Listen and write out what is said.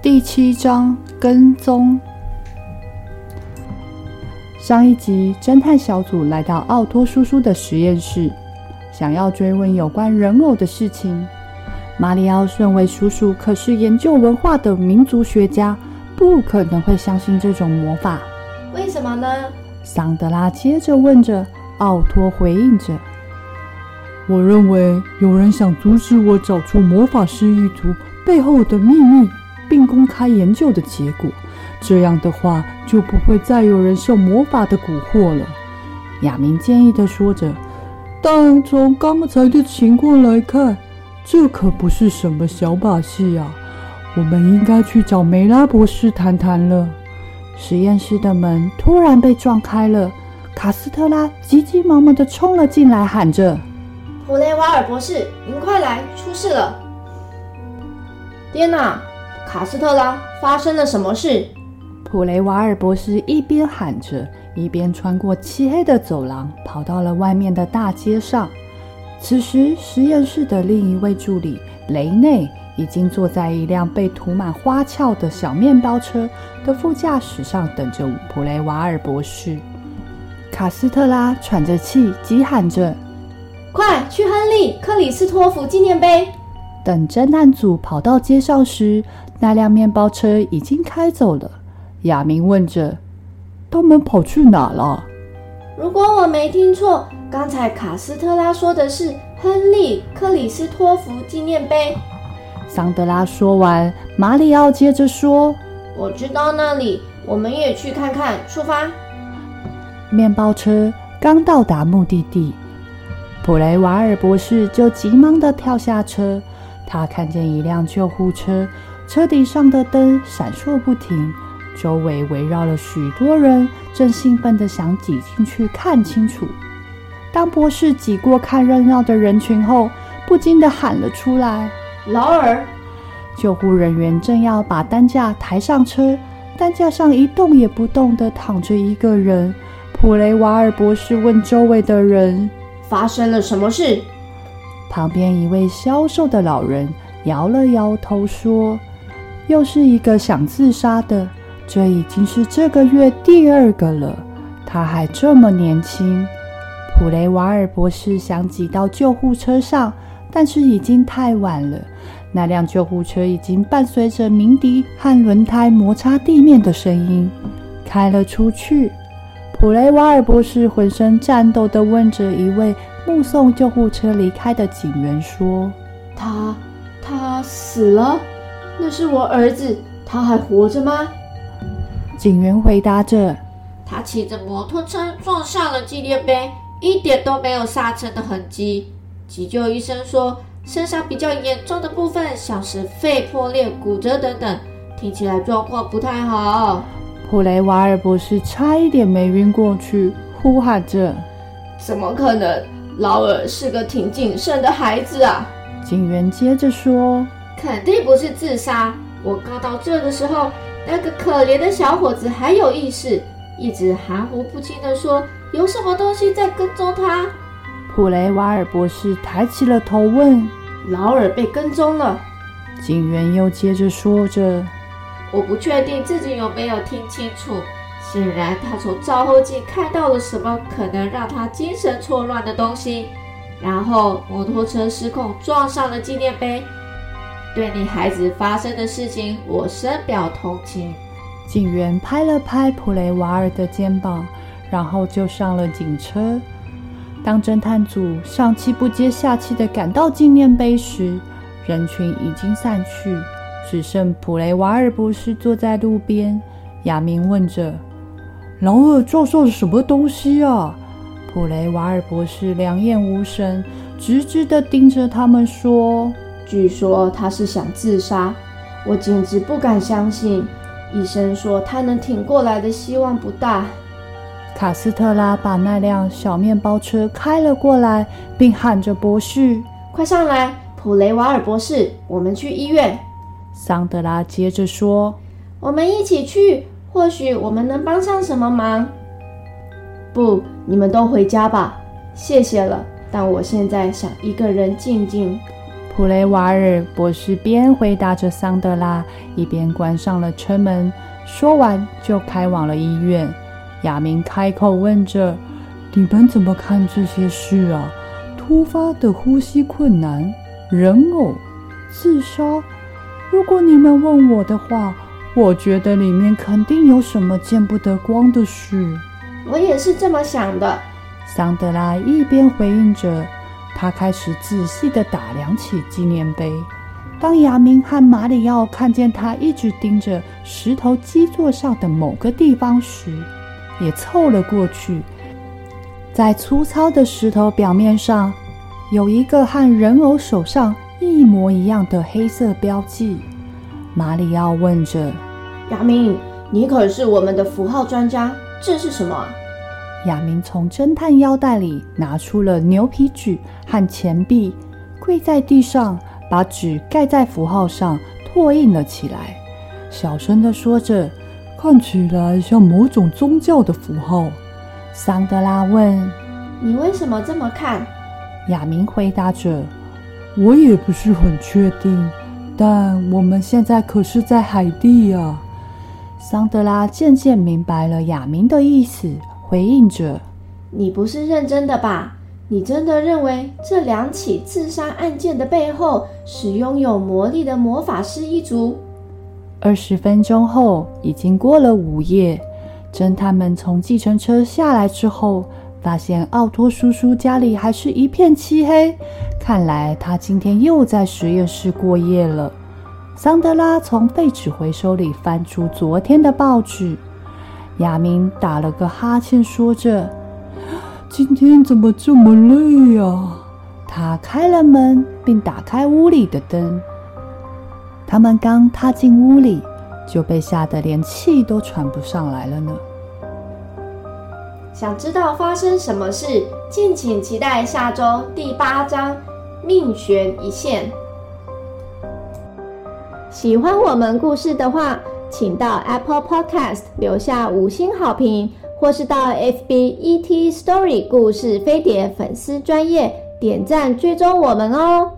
第七章跟踪。上一集，侦探小组来到奥托叔叔的实验室，想要追问有关人偶的事情。马里奥认为叔叔可是研究文化的民族学家，不可能会相信这种魔法。为什么呢？桑德拉接着问着，奥托回应着：“我认为有人想阻止我找出魔法师一族背后的秘密。”并公开研究的结果，这样的话就不会再有人受魔法的蛊惑了。亚明建议地说着。但从刚才的情况来看，这可不是什么小把戏啊！我们应该去找梅拉博士谈谈了。实验室的门突然被撞开了，卡斯特拉急急忙忙地冲了进来，喊着：“普雷瓦尔博士，您快来！出事了！”天哪！卡斯特拉，发生了什么事？普雷瓦尔博士一边喊着，一边穿过漆黑的走廊，跑到了外面的大街上。此时，实验室的另一位助理雷内已经坐在一辆被涂满花俏的小面包车的副驾驶上，等着普雷瓦尔博士。卡斯特拉喘着气，急喊着：“快去亨利·克里斯托弗纪念碑！”等侦探组跑到街上时，那辆面包车已经开走了。亚明问着：“他们跑去哪了？”如果我没听错，刚才卡斯特拉说的是亨利·克里斯托弗纪念碑。桑德拉说完，马里奥接着说：“我知道那里，我们也去看看。出发！”面包车刚到达目的地，普雷瓦尔博士就急忙地跳下车。他看见一辆救护车。车顶上的灯闪烁不停，周围围绕了许多人，正兴奋地想挤进去看清楚。当博士挤过看热闹的人群后，不禁地喊了出来：“劳尔！”救护人员正要把担架抬上车，担架上一动也不动地躺着一个人。普雷瓦尔博士问周围的人：“发生了什么事？”旁边一位消瘦的老人摇了摇头说。又是一个想自杀的，这已经是这个月第二个了。他还这么年轻。普雷瓦尔博士想挤到救护车上，但是已经太晚了。那辆救护车已经伴随着鸣笛和轮胎摩擦地面的声音开了出去。普雷瓦尔博士浑身颤抖地问着一位目送救护车离开的警员说：“他，他死了？”那是我儿子，他还活着吗？警员回答着：“他骑着摩托车撞上了纪念碑，一点都没有刹车的痕迹。急救医生说，身上比较严重的部分像是肺破裂、骨折等等，听起来状况不太好。”普雷瓦尔博士差一点没晕过去，呼喊着：“怎么可能？劳尔是个挺谨慎的孩子啊！”警员接着说。肯定不是自杀。我刚到这的时候，那个可怜的小伙子还有意识，一直含糊不清地说有什么东西在跟踪他。普雷瓦尔博士抬起了头问：“劳尔被跟踪了？”警员又接着说着：“我不确定自己有没有听清楚。显然，他从照后镜看到了什么可能让他精神错乱的东西，然后摩托车失控撞上了纪念碑。”对你孩子发生的事情，我深表同情。警员拍了拍普雷瓦尔的肩膀，然后就上了警车。当侦探组上气不接下气地赶到纪念碑时，人群已经散去，只剩普雷瓦尔博士坐在路边。亚明问着：“劳尔撞上了什么东西啊？普雷瓦尔博士两眼无神，直直的盯着他们说：“据说他是想自杀，我简直不敢相信。医生说他能挺过来的希望不大。”卡斯特拉把那辆小面包车开了过来，并喊着：“博士，快上来！普雷瓦尔博士，我们去医院。”桑德拉接着说：“我们一起去，或许我们能帮上什么忙。”不，你们都回家吧，谢谢了。但我现在想一个人静静。普雷瓦尔博士边回答着桑德拉，一边关上了车门。说完，就开往了医院。亚明开口问着：“你们怎么看这些事啊？突发的呼吸困难，人偶，自杀？如果你们问我的话，我觉得里面肯定有什么见不得光的事。”我也是这么想的。桑德拉一边回应着，他开始仔细地打量起纪念碑。当亚明和马里奥看见他一直盯着石头基座上的某个地方时，也凑了过去，在粗糙的石头表面上，有一个和人偶手上一模一样的黑色标记。马里奥问着：“亚明，你可是我们的符号专家，这是什么？”亚明从侦探腰带里拿出了牛皮纸和钱币，跪在地上，把纸盖在符号上，拓印了起来，小声地说着。看起来像某种宗教的符号。桑德拉问：“你为什么这么看？”亚明回答着：“我也不是很确定，但我们现在可是在海地呀。”桑德拉渐渐明白了亚明的意思，回应着：“你不是认真的吧？你真的认为这两起自杀案件的背后是拥有魔力的魔法师一族？”二十分钟后，已经过了午夜。侦探们从计程车下来之后，发现奥托叔叔家里还是一片漆黑。看来他今天又在实验室过夜了。桑德拉从废纸回收里翻出昨天的报纸。亚明打了个哈欠，说着：“今天怎么这么累呀？”他开了门，并打开屋里的灯。他们刚踏进屋里，就被吓得连气都喘不上来了呢。想知道发生什么事？敬请期待下周第八章《命悬一线》。喜欢我们故事的话，请到 Apple Podcast 留下五星好评，或是到 FB ET Story 故事飞碟粉丝专页点赞追踪我们哦。